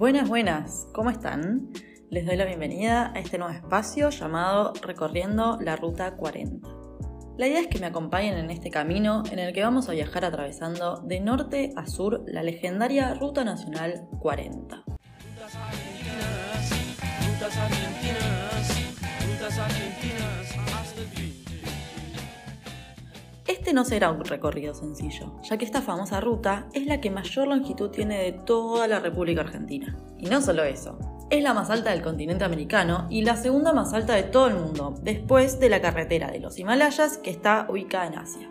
Buenas, buenas, ¿cómo están? Les doy la bienvenida a este nuevo espacio llamado Recorriendo la Ruta 40. La idea es que me acompañen en este camino en el que vamos a viajar atravesando de norte a sur la legendaria Ruta Nacional 40. Este no será un recorrido sencillo, ya que esta famosa ruta es la que mayor longitud tiene de toda la República Argentina. Y no solo eso, es la más alta del continente americano y la segunda más alta de todo el mundo, después de la carretera de los Himalayas que está ubicada en Asia.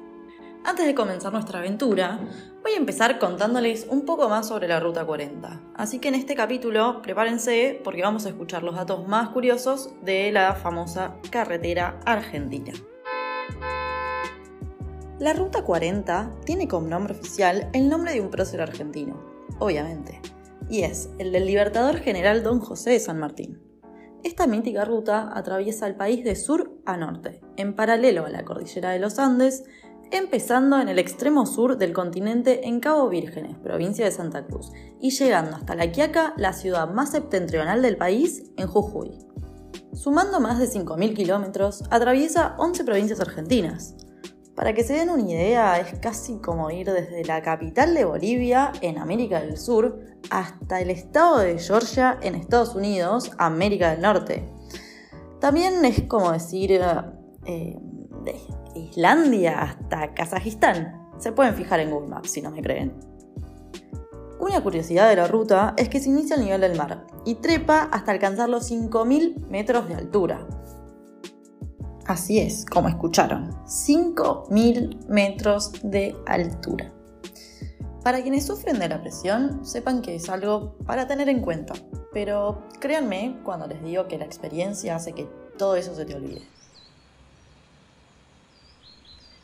Antes de comenzar nuestra aventura, voy a empezar contándoles un poco más sobre la Ruta 40. Así que en este capítulo prepárense porque vamos a escuchar los datos más curiosos de la famosa carretera argentina. La Ruta 40 tiene como nombre oficial el nombre de un prócer argentino, obviamente, y es el del Libertador General Don José de San Martín. Esta mítica ruta atraviesa el país de sur a norte, en paralelo a la cordillera de los Andes, empezando en el extremo sur del continente en Cabo Vírgenes, provincia de Santa Cruz, y llegando hasta La Quiaca, la ciudad más septentrional del país, en Jujuy. Sumando más de 5.000 kilómetros, atraviesa 11 provincias argentinas, para que se den una idea, es casi como ir desde la capital de Bolivia, en América del Sur, hasta el estado de Georgia, en Estados Unidos, América del Norte. También es como decir eh, Islandia hasta Kazajistán. Se pueden fijar en Google Maps si no me creen. Una curiosidad de la ruta es que se inicia al nivel del mar y trepa hasta alcanzar los 5.000 metros de altura. Así es, como escucharon, 5.000 metros de altura. Para quienes sufren de la presión, sepan que es algo para tener en cuenta, pero créanme cuando les digo que la experiencia hace que todo eso se te olvide.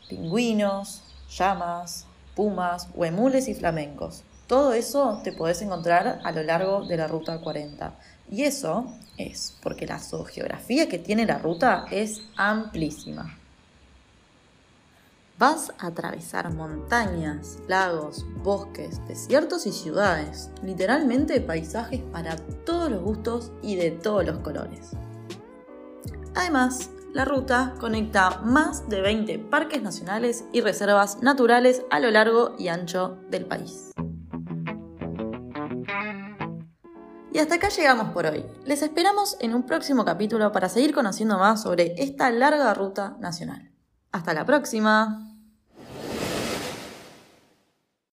Pingüinos, llamas, pumas, huemules y flamencos. Todo eso te podés encontrar a lo largo de la Ruta 40 y eso es porque la geografía que tiene la ruta es amplísima. Vas a atravesar montañas, lagos, bosques, desiertos y ciudades, literalmente paisajes para todos los gustos y de todos los colores. Además, la ruta conecta más de 20 parques nacionales y reservas naturales a lo largo y ancho del país. Y hasta acá llegamos por hoy. Les esperamos en un próximo capítulo para seguir conociendo más sobre esta larga ruta nacional. Hasta la próxima.